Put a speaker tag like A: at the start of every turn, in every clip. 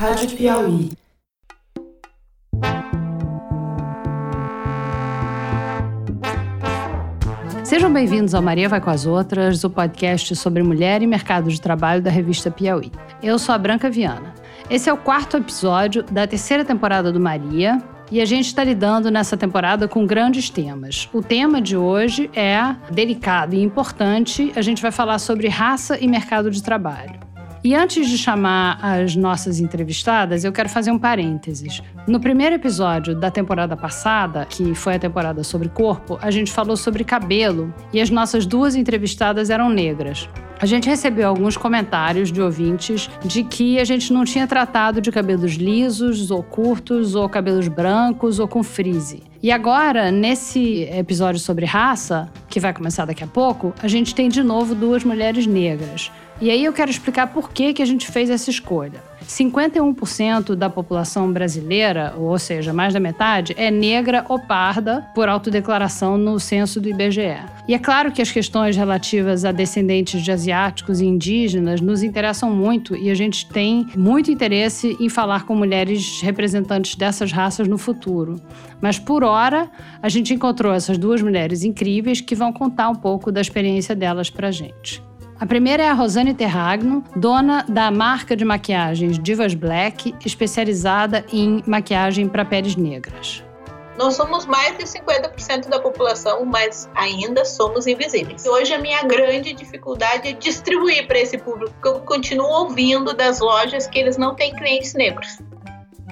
A: Rádio Piauí.
B: Sejam bem-vindos ao Maria Vai com as Outras, o podcast sobre mulher e mercado de trabalho da revista Piauí. Eu sou a Branca Viana. Esse é o quarto episódio da terceira temporada do Maria, e a gente está lidando nessa temporada com grandes temas. O tema de hoje é delicado e importante. A gente vai falar sobre raça e mercado de trabalho. E antes de chamar as nossas entrevistadas, eu quero fazer um parênteses. No primeiro episódio da temporada passada, que foi a temporada sobre corpo, a gente falou sobre cabelo e as nossas duas entrevistadas eram negras. A gente recebeu alguns comentários de ouvintes de que a gente não tinha tratado de cabelos lisos ou curtos ou cabelos brancos ou com frizz. E agora, nesse episódio sobre raça, que vai começar daqui a pouco, a gente tem de novo duas mulheres negras. E aí eu quero explicar por que, que a gente fez essa escolha. 51% da população brasileira, ou seja, mais da metade, é negra ou parda por autodeclaração no censo do IBGE. E é claro que as questões relativas a descendentes de asiáticos e indígenas nos interessam muito e a gente tem muito interesse em falar com mulheres representantes dessas raças no futuro. Mas por hora, a gente encontrou essas duas mulheres incríveis que vão contar um pouco da experiência delas pra gente. A primeira é a Rosane Terragno, dona da marca de maquiagens Divas Black, especializada em maquiagem para peles negras.
C: Nós somos mais de 50% da população, mas ainda somos invisíveis. Hoje a minha grande dificuldade é distribuir para esse público, porque eu continuo ouvindo das lojas que eles não têm clientes negros.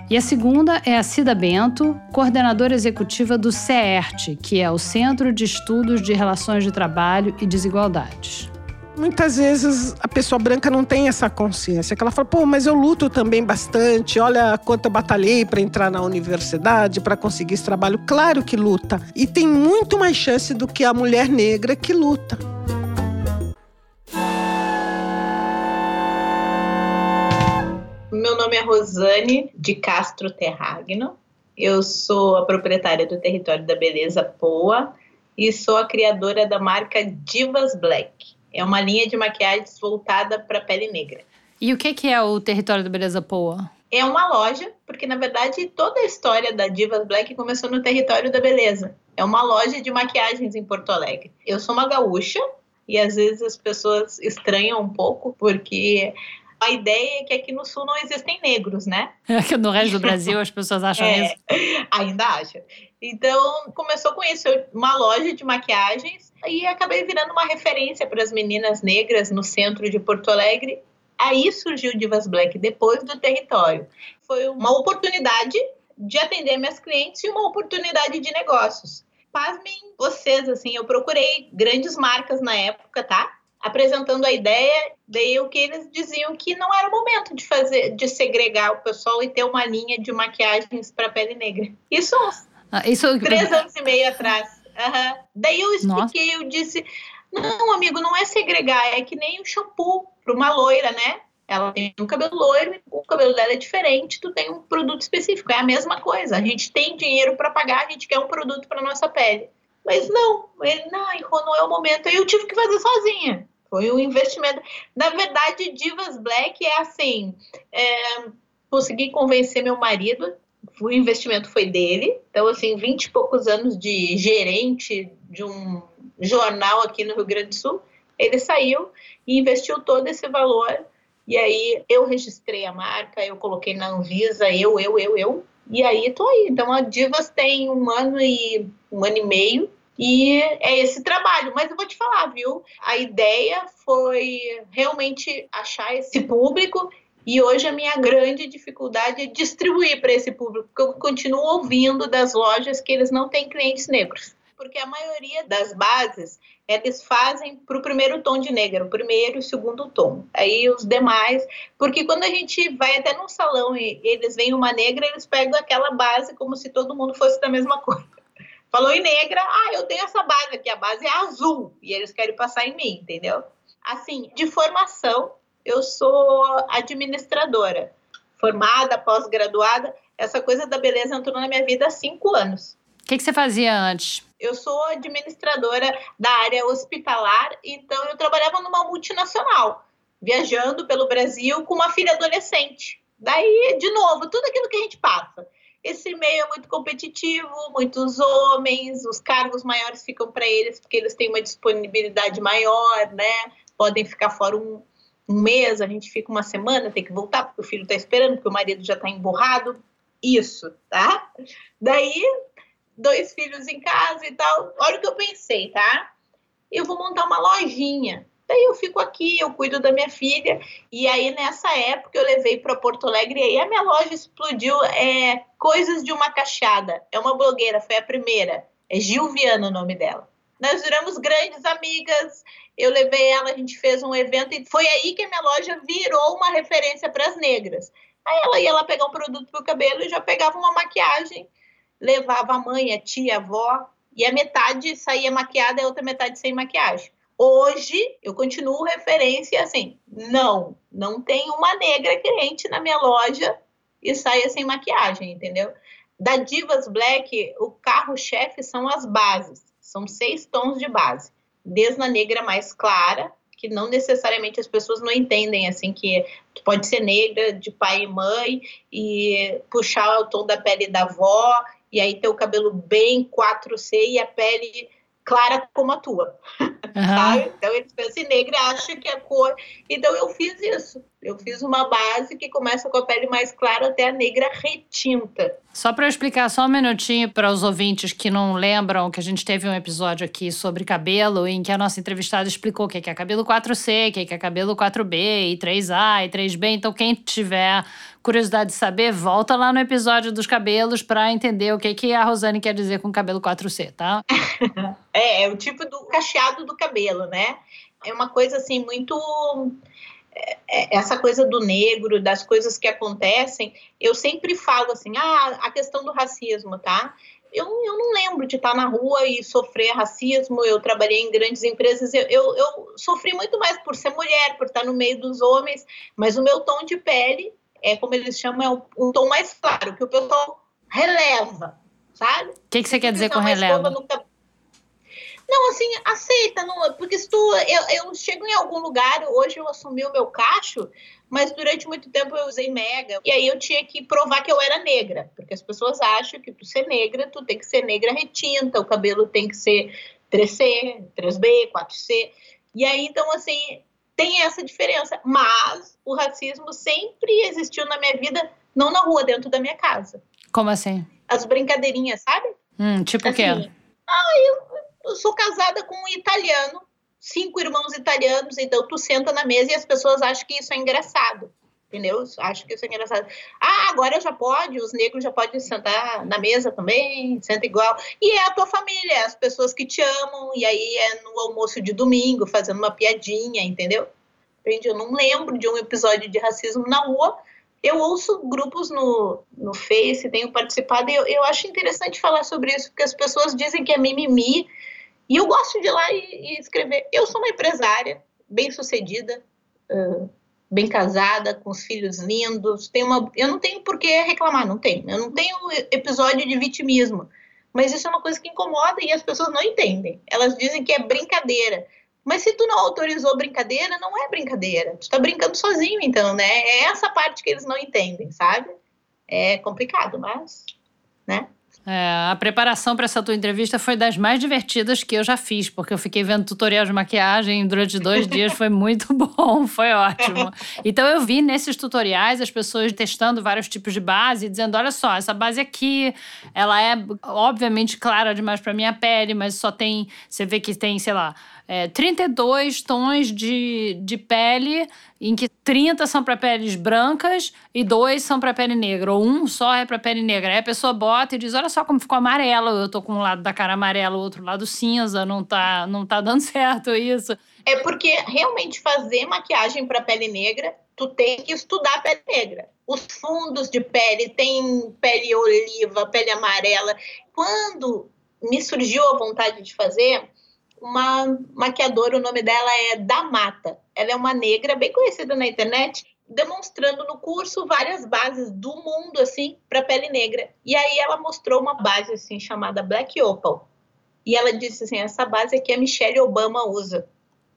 B: E a segunda é a Cida Bento, coordenadora executiva do CERT, que é o Centro de Estudos de Relações de Trabalho e Desigualdades
D: muitas vezes a pessoa branca não tem essa consciência, que ela fala, pô, mas eu luto também bastante, olha quanto eu batalhei para entrar na universidade, para conseguir esse trabalho. Claro que luta. E tem muito mais chance do que a mulher negra que luta.
C: Meu nome é Rosane de Castro Terragno. Eu sou a proprietária do Território da Beleza Poa e sou a criadora da marca Divas Black. É uma linha de maquiagens voltada para pele negra.
B: E o que, que é o Território da Beleza Poa?
C: É uma loja, porque na verdade toda a história da Divas Black começou no Território da Beleza. É uma loja de maquiagens em Porto Alegre. Eu sou uma gaúcha e às vezes as pessoas estranham um pouco, porque a ideia é que aqui no sul não existem negros, né?
B: É que no resto do Brasil as pessoas acham é, isso.
C: Ainda acham. Então, começou com isso, uma loja de maquiagens e acabei virando uma referência para as meninas negras no centro de Porto Alegre. Aí surgiu Divas Black depois do território. Foi uma oportunidade de atender minhas clientes e uma oportunidade de negócios. Pasmem vocês, assim, eu procurei grandes marcas na época, tá? Apresentando a ideia, daí o que eles diziam que não era o momento de fazer, de segregar o pessoal e ter uma linha de maquiagens para pele negra. Isso uns ah, isso... três anos e meio atrás. Uhum. Daí eu expliquei, Nossa. eu disse, não, amigo, não é segregar, é que nem o shampoo para uma loira, né? Ela tem um cabelo loiro, o cabelo dela é diferente, tu tem um produto específico, é a mesma coisa. A gente tem dinheiro para pagar, a gente quer um produto para nossa pele. Mas não, ele, não, não é o momento. Aí eu tive que fazer sozinha. Foi um investimento. Na verdade, Divas Black é assim: é, consegui convencer meu marido, o investimento foi dele. Então, assim, 20 e poucos anos de gerente de um jornal aqui no Rio Grande do Sul. Ele saiu e investiu todo esse valor. E aí eu registrei a marca, eu coloquei na Anvisa, eu, eu, eu, eu. E aí tô aí. Então a Divas tem um ano e um ano e meio e é esse trabalho. Mas eu vou te falar, viu? A ideia foi realmente achar esse público. E hoje a minha grande dificuldade é distribuir para esse público, porque eu continuo ouvindo das lojas que eles não têm clientes negros. Porque a maioria das bases eles fazem para o primeiro tom de negro, o primeiro e o segundo tom. Aí os demais, porque quando a gente vai até num salão e eles veem uma negra, eles pegam aquela base como se todo mundo fosse da mesma cor. Falou em negra, ah, eu tenho essa base aqui, a base é azul, e eles querem passar em mim, entendeu? Assim, de formação, eu sou administradora, formada, pós-graduada. Essa coisa da beleza entrou na minha vida há cinco anos.
B: O que, que você fazia antes?
C: Eu sou administradora da área hospitalar, então eu trabalhava numa multinacional, viajando pelo Brasil com uma filha adolescente. Daí, de novo, tudo aquilo que a gente passa. Esse meio é muito competitivo, muitos homens, os cargos maiores ficam para eles porque eles têm uma disponibilidade maior, né? Podem ficar fora um, um mês, a gente fica uma semana, tem que voltar porque o filho está esperando, porque o marido já está emburrado. Isso, tá? Daí, dois filhos em casa e tal. Olha o que eu pensei, tá? Eu vou montar uma lojinha Daí eu fico aqui, eu cuido da minha filha. E aí, nessa época, eu levei para Porto Alegre e aí a minha loja explodiu. É Coisas de uma Cachada. É uma blogueira, foi a primeira. É Gil Viana o nome dela. Nós viramos grandes amigas. Eu levei ela, a gente fez um evento e foi aí que a minha loja virou uma referência para as negras. Aí ela ia lá pegar um produto para o cabelo e já pegava uma maquiagem, levava a mãe, a tia, a avó, e a metade saía maquiada e a outra metade sem maquiagem. Hoje, eu continuo referência assim: não, não tem uma negra crente na minha loja e saia sem maquiagem, entendeu? Da Divas Black, o carro-chefe são as bases, são seis tons de base, desde a negra mais clara, que não necessariamente as pessoas não entendem assim que tu pode ser negra de pai e mãe e puxar o tom da pele da avó e aí ter o cabelo bem 4C e a pele clara como a tua. Uhum. Sabe? Então eles pensam em negra acha que é cor. Então eu fiz isso. Eu fiz uma base que começa com a pele mais clara até a negra retinta.
B: Só para explicar só um minutinho para os ouvintes que não lembram que a gente teve um episódio aqui sobre cabelo em que a nossa entrevistada explicou o que é cabelo 4C, o que é cabelo 4B, e 3A e 3B. Então quem tiver curiosidade de saber, volta lá no episódio dos cabelos para entender o que, que a Rosane quer dizer com cabelo 4C, tá?
C: é, é o tipo do cacheado do cabelo, né? É uma coisa assim muito é, é, essa coisa do negro, das coisas que acontecem, eu sempre falo assim, ah, a questão do racismo, tá? Eu, eu não lembro de estar na rua e sofrer racismo, eu trabalhei em grandes empresas, eu, eu, eu sofri muito mais por ser mulher, por estar no meio dos homens, mas o meu tom de pele é como eles chamam, é um, tom mais claro, que o pessoal releva, sabe? O
B: que, que você quer dizer com releva?
C: Não, assim, aceita, não, porque se tu, eu, eu chego em algum lugar, hoje eu assumi o meu cacho, mas durante muito tempo eu usei mega, e aí eu tinha que provar que eu era negra, porque as pessoas acham que tu ser negra, tu tem que ser negra retinta, o cabelo tem que ser 3C, 3B, 4C, e aí, então, assim, tem essa diferença. Mas o racismo sempre existiu na minha vida, não na rua, dentro da minha casa.
B: Como assim?
C: As brincadeirinhas, sabe?
B: Hum, tipo o quê?
C: Assim, ah, eu, sou casada com um italiano, cinco irmãos italianos, então tu senta na mesa e as pessoas acham que isso é engraçado entendeu? Acho que isso é engraçado. Ah, agora já pode, os negros já podem sentar na mesa também, senta igual. E é a tua família, é as pessoas que te amam, e aí é no almoço de domingo, fazendo uma piadinha, entendeu? Entende? Eu não lembro de um episódio de racismo na rua. Eu ouço grupos no, no Face, tenho participado, e eu, eu acho interessante falar sobre isso, porque as pessoas dizem que é mimimi, e eu gosto de ir lá e, e escrever. Eu sou uma empresária, bem sucedida, uh, bem casada, com os filhos lindos. Tem uma, eu não tenho por que reclamar, não tenho. Eu não tenho episódio de vitimismo. Mas isso é uma coisa que incomoda e as pessoas não entendem. Elas dizem que é brincadeira. Mas se tu não autorizou brincadeira, não é brincadeira. Tu tá brincando sozinho, então, né? É essa parte que eles não entendem, sabe? É complicado, mas, né?
B: É, a preparação para essa tua entrevista foi das mais divertidas que eu já fiz, porque eu fiquei vendo tutorial de maquiagem durante dois dias, foi muito bom, foi ótimo. Então eu vi nesses tutoriais as pessoas testando vários tipos de base, dizendo: olha só, essa base aqui, ela é obviamente clara demais para minha pele, mas só tem, você vê que tem, sei lá, é, 32 tons de, de pele, em que 30 são para peles brancas e dois são para pele negra, ou um só é para pele negra. Aí a pessoa bota e diz: Olha só como ficou amarelo, eu tô com um lado da cara amarelo, o outro lado cinza, não tá, não tá dando certo isso.
C: É porque realmente fazer maquiagem para pele negra, tu tem que estudar a pele negra. Os fundos de pele, tem pele oliva, pele amarela. Quando me surgiu a vontade de fazer, uma maquiadora, o nome dela é Da Mata. Ela é uma negra bem conhecida na internet, demonstrando no curso várias bases do mundo assim para pele negra. E aí ela mostrou uma base assim chamada Black Opal. E ela disse assim: essa base aqui a Michelle Obama usa.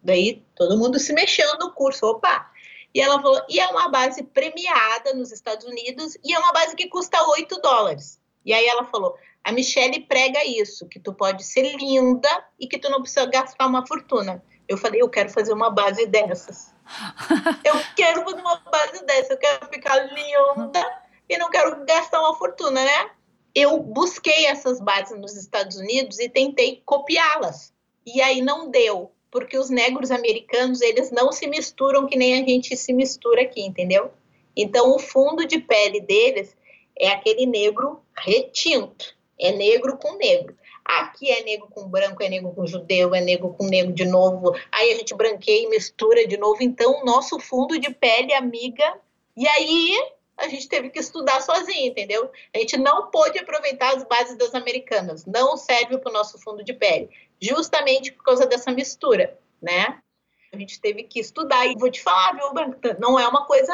C: Daí todo mundo se mexeu no curso. Opa! E ela falou, e é uma base premiada nos Estados Unidos e é uma base que custa 8 dólares. E aí ela falou, a Michelle prega isso, que tu pode ser linda e que tu não precisa gastar uma fortuna. Eu falei, eu quero fazer uma base dessas. eu quero fazer uma base dessa, eu quero ficar linda e não quero gastar uma fortuna, né? Eu busquei essas bases nos Estados Unidos e tentei copiá-las. E aí não deu, porque os negros americanos, eles não se misturam que nem a gente se mistura aqui, entendeu? Então o fundo de pele deles é aquele negro retinto, é negro com negro. Aqui é negro com branco, é negro com judeu, é negro com negro de novo. Aí a gente branqueia e mistura de novo. Então, nosso fundo de pele, amiga. E aí a gente teve que estudar sozinho, entendeu? A gente não pôde aproveitar as bases das americanas. Não serve para o nosso fundo de pele. Justamente por causa dessa mistura, né? A gente teve que estudar. E vou te falar, viu, não é uma coisa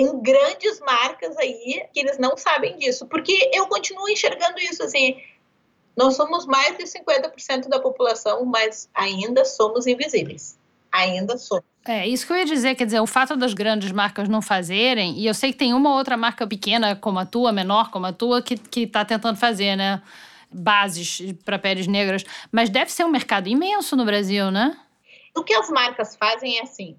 C: tem grandes marcas aí que eles não sabem disso, porque eu continuo enxergando isso assim. Nós somos mais de 50% da população, mas ainda somos invisíveis. Ainda somos.
B: É, isso que eu ia dizer, quer dizer, o fato das grandes marcas não fazerem, e eu sei que tem uma outra marca pequena como a tua, menor como a tua, que, que tá tentando fazer, né? Bases para peles negras, mas deve ser um mercado imenso no Brasil, né?
C: O que as marcas fazem é assim: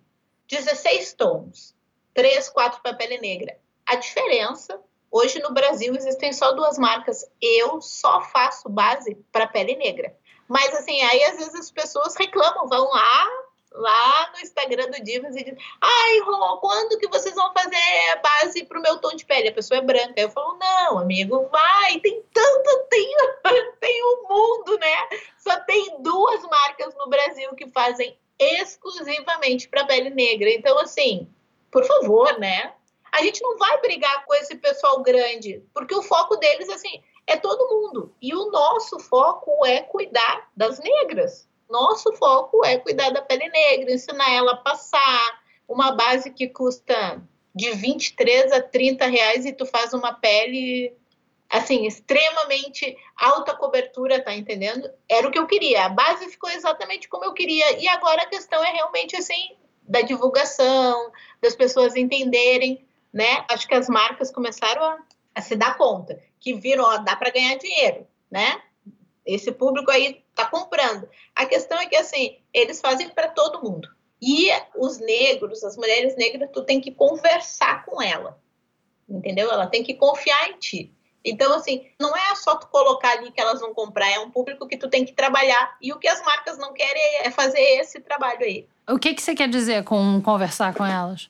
C: 16 tons, 3, 4 para pele negra. A diferença Hoje no Brasil existem só duas marcas. Eu só faço base para pele negra. Mas assim, aí às vezes as pessoas reclamam, vão lá, lá no Instagram do Divas e dizem: Ai, Rô, quando que vocês vão fazer base para o meu tom de pele? A pessoa é branca. Eu falo: Não, amigo, vai, tem tanto, tem, tem o um mundo, né? Só tem duas marcas no Brasil que fazem exclusivamente para pele negra. Então, assim, por favor, né? a gente não vai brigar com esse pessoal grande, porque o foco deles, assim, é todo mundo. E o nosso foco é cuidar das negras. Nosso foco é cuidar da pele negra, ensinar ela a passar. Uma base que custa de 23 a 30 reais e tu faz uma pele assim, extremamente alta cobertura, tá entendendo? Era o que eu queria. A base ficou exatamente como eu queria. E agora a questão é realmente assim da divulgação, das pessoas entenderem né? Acho que as marcas começaram a, a se dar conta que viram, ó, dá para ganhar dinheiro, né? Esse público aí tá comprando. A questão é que assim, eles fazem para todo mundo. E os negros, as mulheres negras, tu tem que conversar com ela. Entendeu? Ela tem que confiar em ti. Então, assim, não é só tu colocar ali que elas vão comprar, é um público que tu tem que trabalhar. E o que as marcas não querem é fazer esse trabalho aí.
B: O que, que você quer dizer com conversar com elas?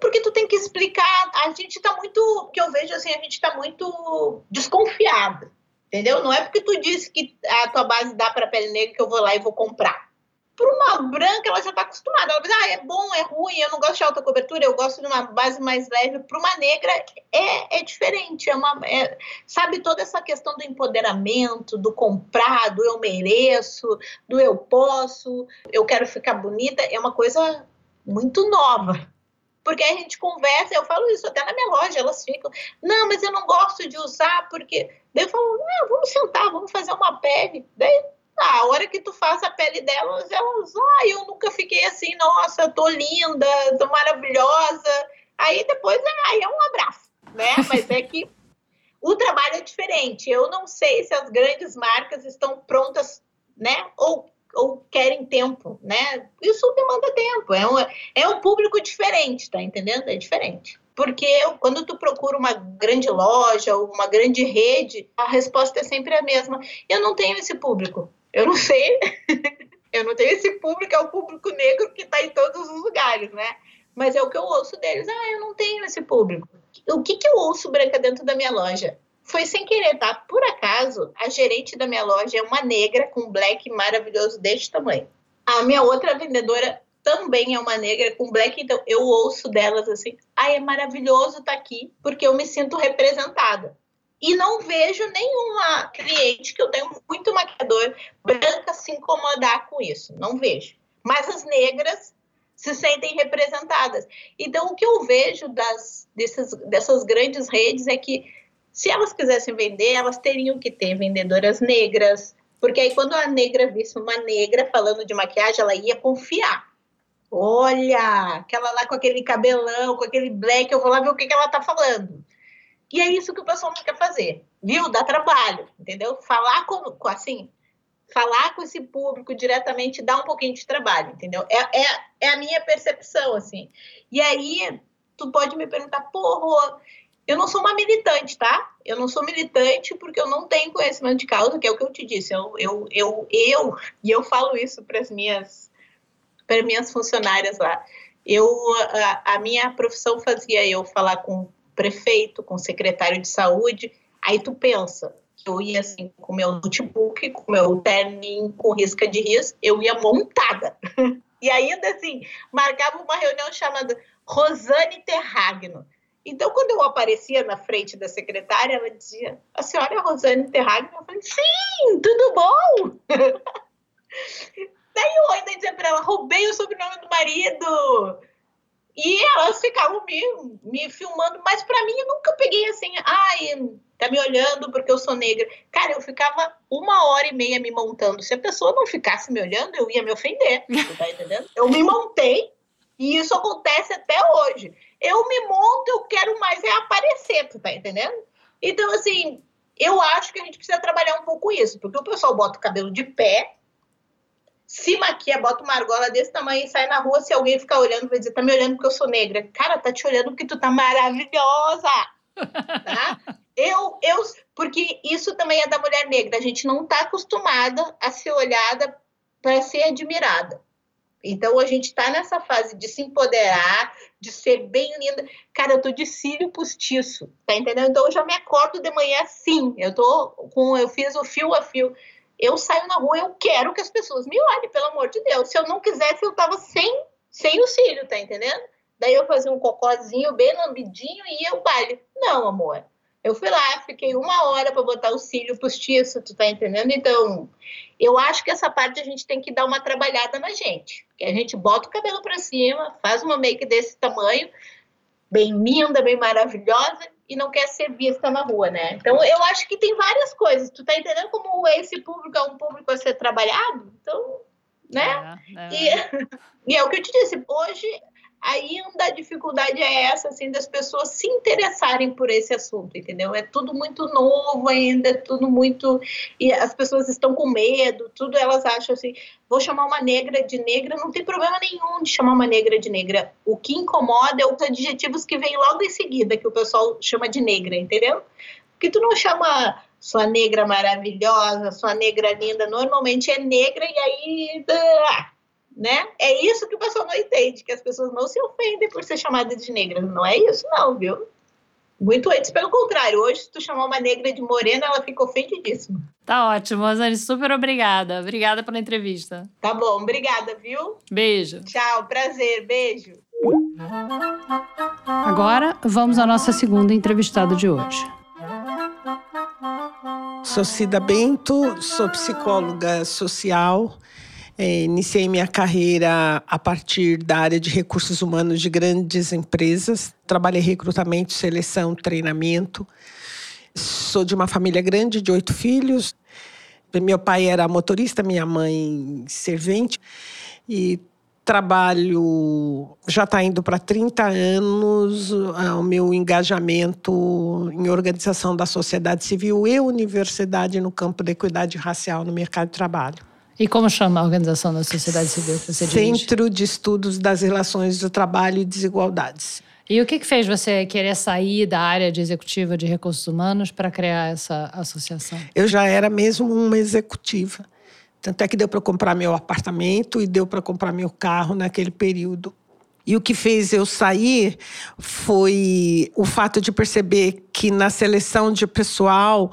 C: porque tu tem que explicar. A gente tá muito, que eu vejo assim, a gente tá muito desconfiado, entendeu? Não é porque tu disse que a tua base dá para pele negra que eu vou lá e vou comprar. Para uma branca, ela já está acostumada. Ela diz, ah, é bom, é ruim, eu não gosto de alta cobertura, eu gosto de uma base mais leve. Para uma negra, é, é diferente. É uma, é, sabe, toda essa questão do empoderamento, do comprar, do eu mereço, do eu posso, eu quero ficar bonita, é uma coisa muito nova porque a gente conversa, eu falo isso até na minha loja, elas ficam, não, mas eu não gosto de usar, porque. Daí eu falo, não, vamos sentar, vamos fazer uma pele. Daí, ah, a hora que tu faz a pele delas, elas, ah, eu nunca fiquei assim, nossa, tô linda, tô maravilhosa. Aí depois, aí é um abraço, né? Mas é que o trabalho é diferente. Eu não sei se as grandes marcas estão prontas, né? Ou ou querem tempo, né? Isso demanda tempo. É um, é um público diferente, tá entendendo? É diferente. Porque quando tu procura uma grande loja ou uma grande rede, a resposta é sempre a mesma. Eu não tenho esse público. Eu não sei. eu não tenho esse público, é o público negro que está em todos os lugares, né? Mas é o que eu ouço deles. Ah, eu não tenho esse público. O que, que eu ouço branca dentro da minha loja? Foi sem querer, tá? Por acaso, a gerente da minha loja é uma negra com black maravilhoso deste tamanho. A minha outra vendedora também é uma negra com black, então eu ouço delas assim: ah, é maravilhoso estar tá aqui, porque eu me sinto representada. E não vejo nenhuma cliente que eu tenho muito maquiador branca se incomodar com isso. Não vejo. Mas as negras se sentem representadas. Então, o que eu vejo das, dessas, dessas grandes redes é que se elas quisessem vender, elas teriam que ter vendedoras negras, porque aí quando a negra visse uma negra falando de maquiagem, ela ia confiar. Olha, aquela lá com aquele cabelão, com aquele black, eu vou lá ver o que, que ela tá falando. E é isso que o pessoal não quer fazer, viu? Dá trabalho, entendeu? Falar com, assim, falar com esse público diretamente dá um pouquinho de trabalho, entendeu? É, é, é a minha percepção, assim. E aí, tu pode me perguntar, porra, eu não sou uma militante, tá? Eu não sou militante porque eu não tenho conhecimento de causa, que é o que eu te disse. Eu, eu, eu, eu e eu falo isso para as minhas, para minhas funcionárias lá. Eu, a, a minha profissão fazia eu falar com prefeito, com o secretário de saúde. Aí tu pensa, eu ia assim com meu notebook, com meu terninho com risca de risco, eu ia montada. e ainda assim, marcava uma reunião chamada Rosane Terragno então, quando eu aparecia na frente da secretária, ela dizia: A senhora é Rosane Terragno? Eu falei: Sim, tudo bom? Daí eu ainda dizia para ela: Roubei o sobrenome do marido. E elas ficavam me, me filmando, mas para mim eu nunca peguei assim, ai, tá me olhando porque eu sou negra. Cara, eu ficava uma hora e meia me montando. Se a pessoa não ficasse me olhando, eu ia me ofender. Tá entendendo? Eu me montei e isso acontece até hoje eu me monto, eu quero mais é aparecer, tu tá entendendo? Então, assim, eu acho que a gente precisa trabalhar um pouco isso, porque o pessoal bota o cabelo de pé, se maquia, bota uma argola desse tamanho e sai na rua, se alguém ficar olhando, vai dizer, tá me olhando porque eu sou negra. Cara, tá te olhando porque tu tá maravilhosa, tá? Eu, eu, porque isso também é da mulher negra, a gente não tá acostumada a ser olhada para ser admirada. Então a gente está nessa fase de se empoderar, de ser bem linda. Cara, eu tô de cílio postiço, tá entendendo? Então eu já me acordo de manhã assim. Eu tô com, eu fiz o fio a fio. Eu saio na rua, eu quero que as pessoas me olhem, pelo amor de Deus. Se eu não quisesse, eu tava sem, sem o cílio, tá entendendo? Daí eu fazia um cocôzinho bem lambidinho e ia ao baile. Não, amor. Eu fui lá, fiquei uma hora para botar o cílio postiço, tu tá entendendo? Então, eu acho que essa parte a gente tem que dar uma trabalhada na gente. Que a gente bota o cabelo para cima, faz uma make desse tamanho, bem linda, bem maravilhosa, e não quer ser vista na rua, né? Então, eu acho que tem várias coisas. Tu tá entendendo como esse público é um público a ser trabalhado? Então, né? É, é. E, e é o que eu te disse, hoje ainda a dificuldade é essa, assim, das pessoas se interessarem por esse assunto, entendeu? É tudo muito novo ainda, é tudo muito. E as pessoas estão com medo, tudo elas acham assim. Vou chamar uma negra de negra, não tem problema nenhum de chamar uma negra de negra. O que incomoda é os adjetivos que vêm logo em seguida, que o pessoal chama de negra, entendeu? Porque tu não chama sua negra maravilhosa, sua negra linda, normalmente é negra e aí. Ah, né? É isso que o pessoal não entende, que as pessoas não se ofendem por ser chamada de negra. Não é isso, não, viu? Muito antes, pelo contrário. Hoje, se tu chamar uma negra de morena, ela fica ofendidíssima.
B: Tá ótimo, Rosane. Super obrigada. Obrigada pela entrevista.
C: Tá bom, obrigada, viu?
B: Beijo.
C: Tchau, prazer, beijo.
B: Agora, vamos à nossa segunda entrevistada de hoje.
D: Sou Cida Bento, sou psicóloga social é, iniciei minha carreira a partir da área de recursos humanos de grandes empresas. Trabalhei recrutamento, seleção, treinamento. Sou de uma família grande de oito filhos. Meu pai era motorista, minha mãe servente. E trabalho já está indo para 30 anos o meu engajamento em organização da sociedade civil e universidade no campo da equidade racial no mercado de trabalho.
B: E como chama a organização da sociedade civil que você
D: Centro dirige? de Estudos das Relações do Trabalho e Desigualdades.
B: E o que, que fez você querer sair da área de executiva de recursos humanos para criar essa associação?
D: Eu já era mesmo uma executiva. Tanto é que deu para comprar meu apartamento e deu para comprar meu carro naquele período. E o que fez eu sair foi o fato de perceber que na seleção de pessoal,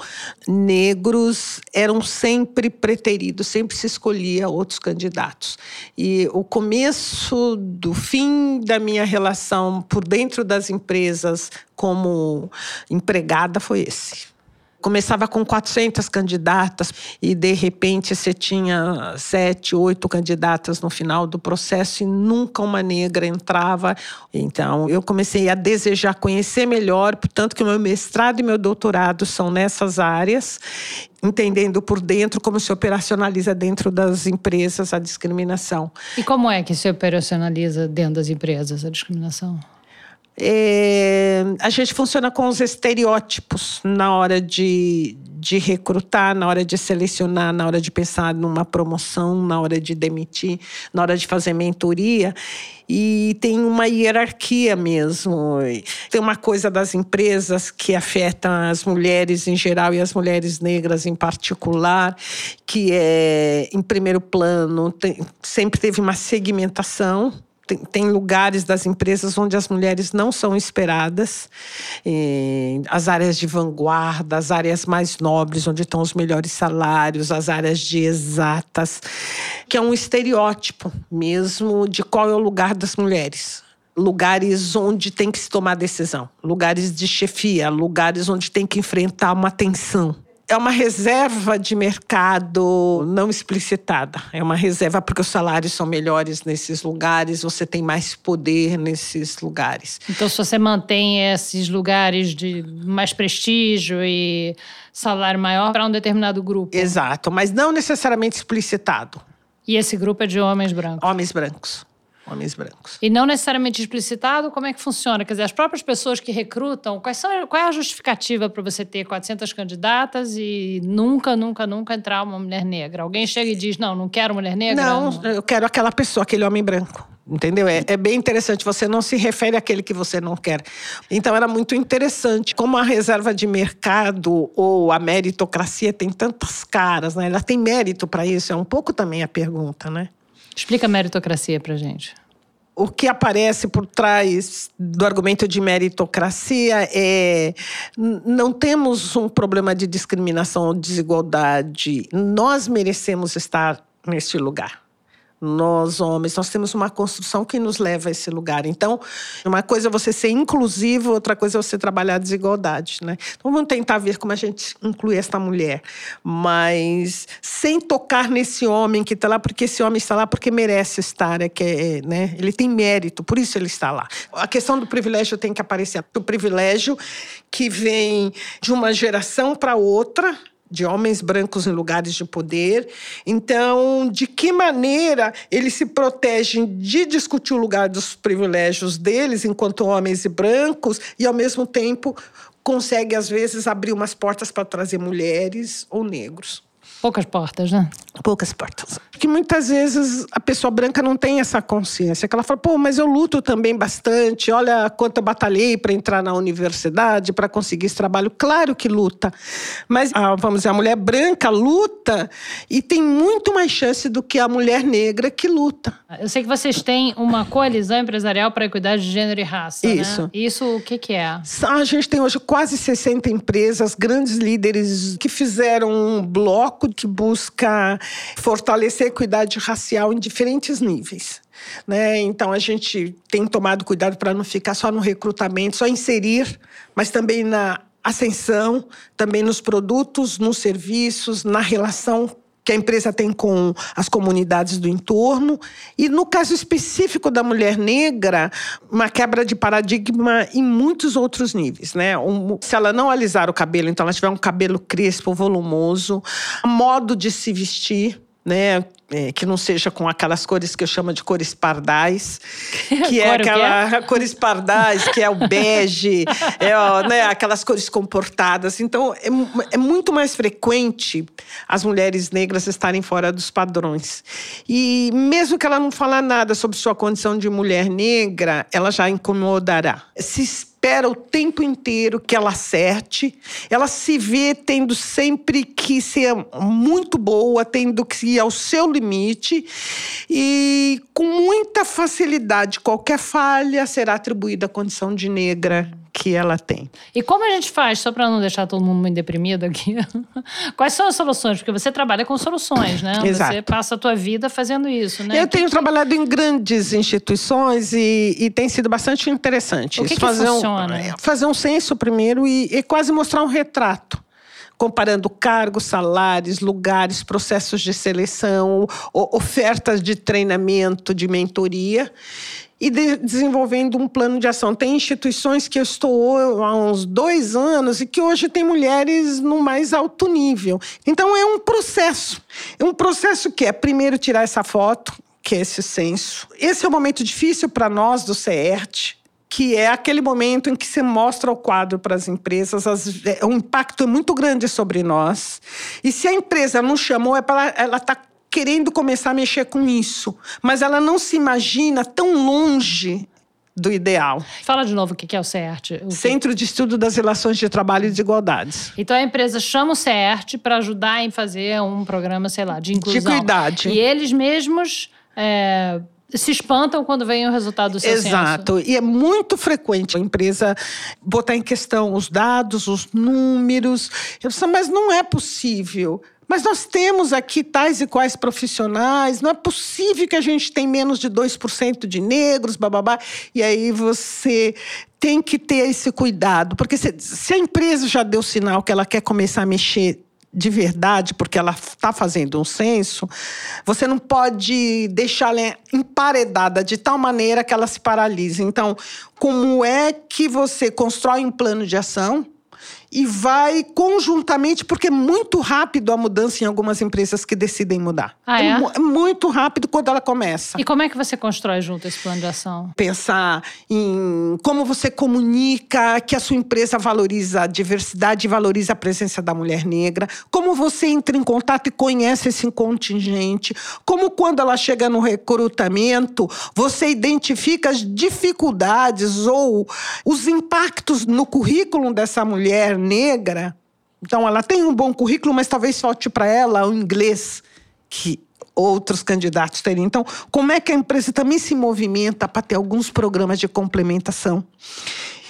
D: negros eram sempre preteridos, sempre se escolhia outros candidatos. E o começo do fim da minha relação por dentro das empresas como empregada foi esse. Começava com 400 candidatas e de repente você tinha sete, oito candidatas no final do processo e nunca uma negra entrava. Então eu comecei a desejar conhecer melhor, portanto que o meu mestrado e meu doutorado são nessas áreas entendendo por dentro como se operacionaliza dentro das empresas a discriminação.
B: E como é que se operacionaliza dentro das empresas a discriminação?
D: É, a gente funciona com os estereótipos na hora de, de recrutar, na hora de selecionar, na hora de pensar numa promoção, na hora de demitir, na hora de fazer mentoria. E tem uma hierarquia mesmo. Tem uma coisa das empresas que afeta as mulheres em geral e as mulheres negras em particular, que é, em primeiro plano, tem, sempre teve uma segmentação tem, tem, lugares das empresas onde as mulheres não são esperadas, as áreas de vanguarda, as áreas mais nobres, onde estão os melhores salários, as áreas de exatas, que é um estereótipo mesmo de qual é o lugar das mulheres. Lugares onde tem que se tomar decisão, lugares de chefia, lugares onde tem que enfrentar uma tensão é uma reserva de mercado não explicitada. É uma reserva porque os salários são melhores nesses lugares, você tem mais poder nesses lugares.
B: Então, se você mantém esses lugares de mais prestígio e salário maior para um determinado grupo.
D: Exato, mas não necessariamente explicitado.
B: E esse grupo é de homens brancos?
D: Homens brancos homens brancos.
B: E não necessariamente explicitado, como é que funciona? Quer dizer, as próprias pessoas que recrutam, quais são, qual é a justificativa para você ter 400 candidatas e nunca, nunca, nunca entrar uma mulher negra? Alguém chega e diz, não, não quero mulher negra?
D: Não, não. eu quero aquela pessoa, aquele homem branco. Entendeu? É, é, bem interessante. Você não se refere àquele que você não quer. Então, era muito interessante. Como a reserva de mercado ou a meritocracia tem tantas caras, né? Ela tem mérito para isso? É um pouco também a pergunta, né?
B: Explica a meritocracia para gente.
D: O que aparece por trás do argumento de meritocracia é não temos um problema de discriminação ou desigualdade. Nós merecemos estar neste lugar nós homens, nós temos uma construção que nos leva a esse lugar. Então, uma coisa é você ser inclusivo, outra coisa é você trabalhar a desigualdade, né? Então, vamos tentar ver como a gente inclui esta mulher, mas sem tocar nesse homem que está lá, porque esse homem está lá porque merece estar, é que é, né? Ele tem mérito, por isso ele está lá. A questão do privilégio tem que aparecer. O privilégio que vem de uma geração para outra, de homens brancos em lugares de poder. Então, de que maneira eles se protegem de discutir o lugar dos privilégios deles enquanto homens e brancos e, ao mesmo tempo, consegue, às vezes, abrir umas portas para trazer mulheres ou negros.
B: Poucas portas, né?
D: Poucas portas. Porque muitas vezes a pessoa branca não tem essa consciência. Que ela fala, pô, mas eu luto também bastante. Olha quanto eu batalhei para entrar na universidade, para conseguir esse trabalho. Claro que luta. Mas, a, vamos dizer, a mulher branca luta e tem muito mais chance do que a mulher negra que luta.
B: Eu sei que vocês têm uma coalizão empresarial para a equidade de gênero e raça.
D: Né? Isso.
B: Né? Isso o que, que é?
D: A gente tem hoje quase 60 empresas, grandes líderes que fizeram um bloco que busca fortalecer a equidade racial em diferentes níveis. Né? Então a gente tem tomado cuidado para não ficar só no recrutamento, só inserir, mas também na ascensão, também nos produtos, nos serviços, na relação que a empresa tem com as comunidades do entorno. E no caso específico da mulher negra, uma quebra de paradigma em muitos outros níveis. Né? Um, se ela não alisar o cabelo, então ela tiver um cabelo crespo, volumoso, modo de se vestir, né? É, que não seja com aquelas cores que eu chamo de cores pardais, que é aquela que é? cores pardais, que é o bege, é, ó, né, aquelas cores comportadas. Então, é, é, muito mais frequente as mulheres negras estarem fora dos padrões. E mesmo que ela não falar nada sobre sua condição de mulher negra, ela já incomodará. Se espera o tempo inteiro que ela acerte. Ela se vê tendo sempre que ser muito boa, tendo que ir ao seu limite e com muita facilidade qualquer falha será atribuída à condição de negra que ela tem.
B: E como a gente faz, só para não deixar todo mundo muito deprimido aqui, quais são as soluções? Porque você trabalha com soluções, né?
D: Exato.
B: Você passa a tua vida fazendo isso, né?
D: Eu tenho que... trabalhado em grandes instituições e, e tem sido bastante interessante.
B: O que, que
D: fazer
B: funciona?
D: Um, fazer um censo primeiro e, e quase mostrar um retrato comparando cargos, salários, lugares, processos de seleção, ofertas de treinamento, de mentoria e de, desenvolvendo um plano de ação. Tem instituições que eu estou há uns dois anos e que hoje tem mulheres no mais alto nível. Então é um processo. É um processo que é primeiro tirar essa foto, que é esse censo. Esse é um momento difícil para nós do CERT, que é aquele momento em que você mostra o quadro para as empresas, as, é, o impacto é muito grande sobre nós. E se a empresa não chamou, é para ela está querendo começar a mexer com isso, mas ela não se imagina tão longe do ideal.
B: Fala de novo o que é o CERT. O
D: Centro de Estudo das Relações de Trabalho e Desigualdades.
B: Então a empresa chama o CERT para ajudar em fazer um programa, sei lá, de inclusão.
D: De equidade.
B: E eles mesmos é, se espantam quando vem o resultado do seu
D: Exato.
B: Censo.
D: E é muito frequente a empresa botar em questão os dados, os números. Eu disse, mas não é possível. Mas nós temos aqui tais e quais profissionais, não é possível que a gente tenha menos de 2% de negros, bababá. E aí você tem que ter esse cuidado, porque se, se a empresa já deu sinal que ela quer começar a mexer de verdade, porque ela está fazendo um censo, você não pode deixá-la emparedada de tal maneira que ela se paralise. Então, como é que você constrói um plano de ação? E vai conjuntamente, porque é muito rápido a mudança em algumas empresas que decidem mudar.
B: Ah, é?
D: é? muito rápido quando ela começa.
B: E como é que você constrói junto esse plano de ação?
D: Pensar em como você comunica que a sua empresa valoriza a diversidade e valoriza a presença da mulher negra, como você entra em contato e conhece esse contingente, como quando ela chega no recrutamento, você identifica as dificuldades ou os impactos no currículo dessa mulher negra, então ela tem um bom currículo, mas talvez falte para ela o inglês que outros candidatos teriam. Então, como é que a empresa também se movimenta para ter alguns programas de complementação?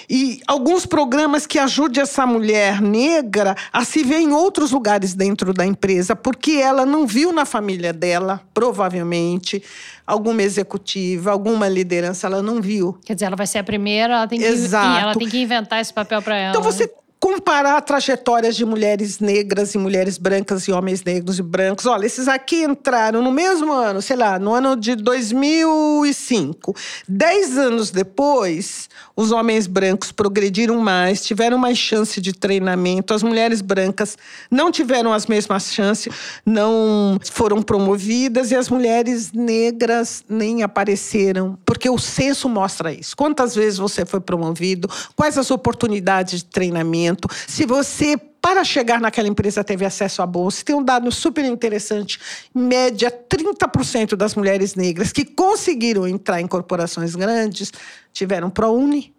D: E alguns programas que ajudem essa mulher negra a se ver em outros lugares dentro da empresa, porque ela não viu na família dela, provavelmente, alguma executiva, alguma liderança, ela não viu.
B: Quer dizer, ela vai ser a primeira, ela tem que,
D: Exato.
B: ela tem que inventar esse papel para ela.
D: Então você? Comparar trajetórias de mulheres negras e mulheres brancas e homens negros e brancos. Olha, esses aqui entraram no mesmo ano, sei lá, no ano de 2005. Dez anos depois, os homens brancos progrediram mais, tiveram mais chance de treinamento. As mulheres brancas não tiveram as mesmas chances, não foram promovidas e as mulheres negras nem apareceram, porque o censo mostra isso. Quantas vezes você foi promovido? Quais as oportunidades de treinamento? Se você para chegar naquela empresa teve acesso à bolsa. Tem um dado super interessante. Média, 30% das mulheres negras que conseguiram entrar em corporações grandes tiveram ProUni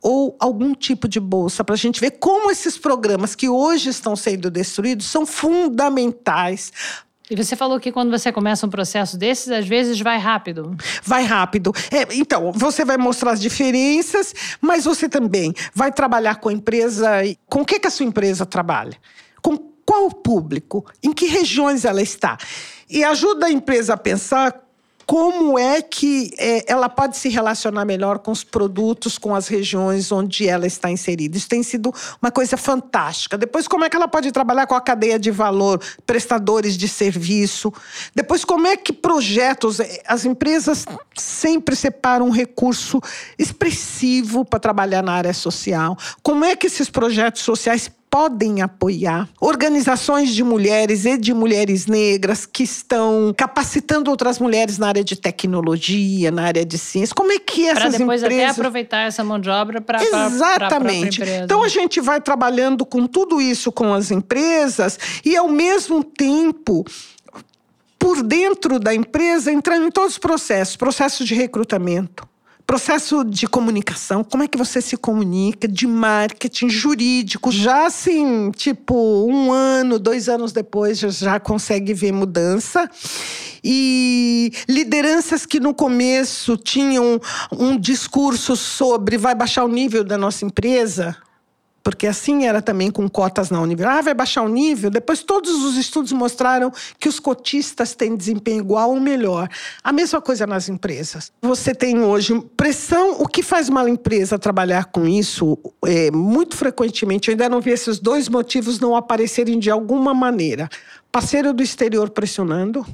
D: ou algum tipo de bolsa, para a gente ver como esses programas que hoje estão sendo destruídos são fundamentais
B: e você falou que quando você começa um processo desses, às vezes vai rápido.
D: Vai rápido. É, então, você vai mostrar as diferenças, mas você também vai trabalhar com a empresa. Com o que, que a sua empresa trabalha? Com qual público? Em que regiões ela está? E ajuda a empresa a pensar como é que é, ela pode se relacionar melhor com os produtos, com as regiões onde ela está inserida. Isso tem sido uma coisa fantástica. Depois, como é que ela pode trabalhar com a cadeia de valor, prestadores de serviço. Depois, como é que projetos. É, as empresas sempre separam um recurso expressivo para trabalhar na área social. Como é que esses projetos sociais podem apoiar organizações de mulheres e de mulheres negras que estão capacitando outras mulheres na área de tecnologia, na área de ciência. Como é que essas
B: pra depois
D: empresas...
B: até aproveitar essa mão de obra para
D: Exatamente.
B: Pra
D: então a gente vai trabalhando com tudo isso com as empresas e ao mesmo tempo por dentro da empresa entrando em todos os processos, processo de recrutamento, Processo de comunicação, como é que você se comunica, de marketing, jurídico, já assim, tipo, um ano, dois anos depois, já consegue ver mudança. E lideranças que no começo tinham um discurso sobre vai baixar o nível da nossa empresa, porque assim era também com cotas na universidade. Ah, vai baixar o nível? Depois todos os estudos mostraram que os cotistas têm desempenho igual ou melhor. A mesma coisa nas empresas. Você tem hoje pressão. O que faz uma empresa trabalhar com isso? É, muito frequentemente, eu ainda não vi esses dois motivos não aparecerem de alguma maneira. Parceiro do exterior pressionando.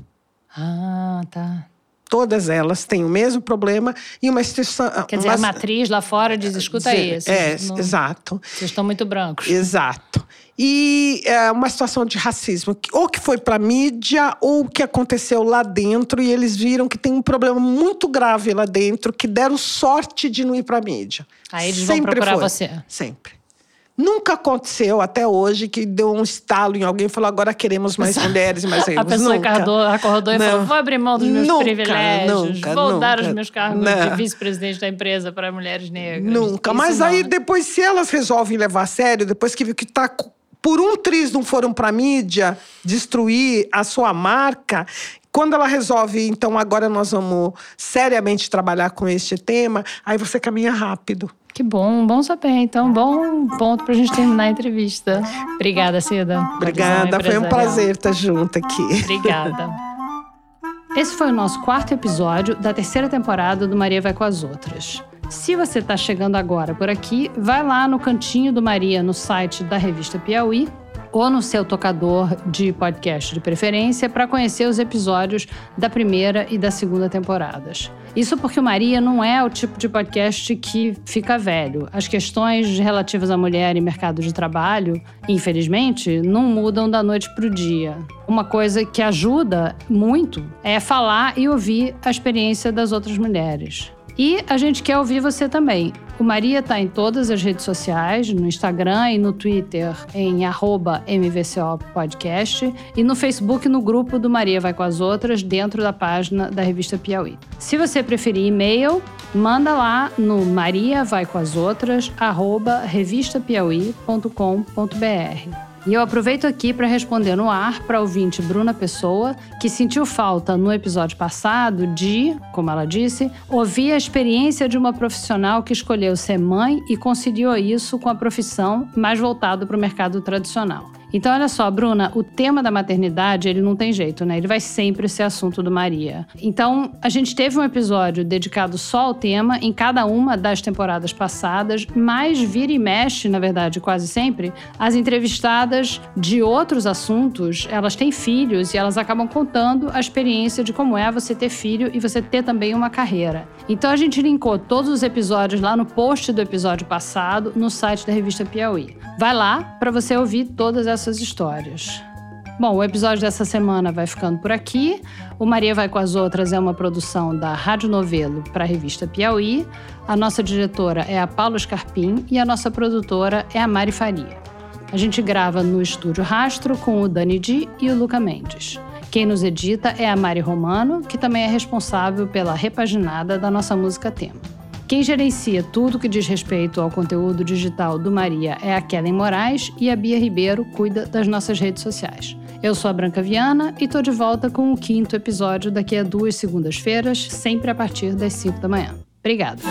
B: Ah, tá
D: todas elas têm o mesmo problema e uma instituição.
B: Quer dizer,
D: uma...
B: a matriz lá fora diz: escuta aí.
D: É, não... exato.
B: Vocês estão muito brancos.
D: Exato. E é uma situação de racismo, ou que foi para a mídia, ou que aconteceu lá dentro, e eles viram que tem um problema muito grave lá dentro, que deram sorte de não ir para a mídia.
B: Aí eles Sempre vão procurar
D: foi.
B: você.
D: Sempre. Nunca aconteceu até hoje que deu um estalo em alguém e falou: agora queremos mais mulheres mais.
B: A pessoa
D: nunca.
B: Acordou, acordou e não. falou: vou abrir mão dos meus
D: nunca,
B: privilégios,
D: nunca,
B: vou dar os meus cargos
D: não.
B: de vice-presidente da empresa para mulheres negras.
D: Nunca.
B: Isso
D: Mas
B: não,
D: aí,
B: né?
D: depois, se elas resolvem levar a sério, depois que viu que tá por um triz não foram para mídia destruir a sua marca, quando ela resolve, então agora nós vamos seriamente trabalhar com este tema, aí você caminha rápido.
B: Que bom, bom saber. Então, bom ponto para a gente terminar a entrevista. Obrigada, Cida.
D: Obrigada, foi um prazer estar junto aqui.
B: Obrigada. Esse foi o nosso quarto episódio da terceira temporada do Maria Vai com as Outras. Se você está chegando agora por aqui, vai lá no cantinho do Maria no site da revista Piauí ou no seu tocador de podcast de preferência para conhecer os episódios da primeira e da segunda temporadas. Isso porque o Maria não é o tipo de podcast que fica velho. As questões relativas à mulher e mercado de trabalho, infelizmente, não mudam da noite para o dia. Uma coisa que ajuda muito é falar e ouvir a experiência das outras mulheres. E a gente quer ouvir você também. O Maria está em todas as redes sociais, no Instagram e no Twitter, em arroba MVCO Podcast, e no Facebook no grupo do Maria Vai com as Outras, dentro da página da revista Piauí. Se você preferir e-mail, manda lá no Maria E eu aproveito aqui para responder no ar para ouvinte Bruna Pessoa, que sentiu falta no episódio passado de, como ela disse, ouvir a experiência de uma profissional que escolheu ser mãe e conciliou isso com a profissão mais voltado para o mercado tradicional. Então, olha só, Bruna, o tema da maternidade, ele não tem jeito, né? Ele vai sempre ser assunto do Maria. Então, a gente teve um episódio dedicado só ao tema em cada uma das temporadas passadas, mas vira e mexe, na verdade, quase sempre, as entrevistadas de outros assuntos, elas têm filhos e elas acabam contando a experiência de como é você ter filho e você ter também uma carreira. Então, a gente linkou todos os episódios lá no post do episódio passado, no site da revista Piauí. Vai lá para você ouvir todas essas essas histórias. Bom, o episódio dessa semana vai ficando por aqui. O Maria Vai com as Outras é uma produção da Rádio Novelo para a revista Piauí. A nossa diretora é a Paula Scarpim e a nossa produtora é a Mari Faria. A gente grava no estúdio Rastro com o Dani Di e o Luca Mendes. Quem nos edita é a Mari Romano, que também é responsável pela repaginada da nossa música tema. Quem gerencia tudo que diz respeito ao conteúdo digital do Maria é a Kellen Moraes e a Bia Ribeiro cuida das nossas redes sociais. Eu sou a Branca Viana e tô de volta com o quinto episódio daqui a duas segundas-feiras, sempre a partir das 5 da manhã. Obrigada!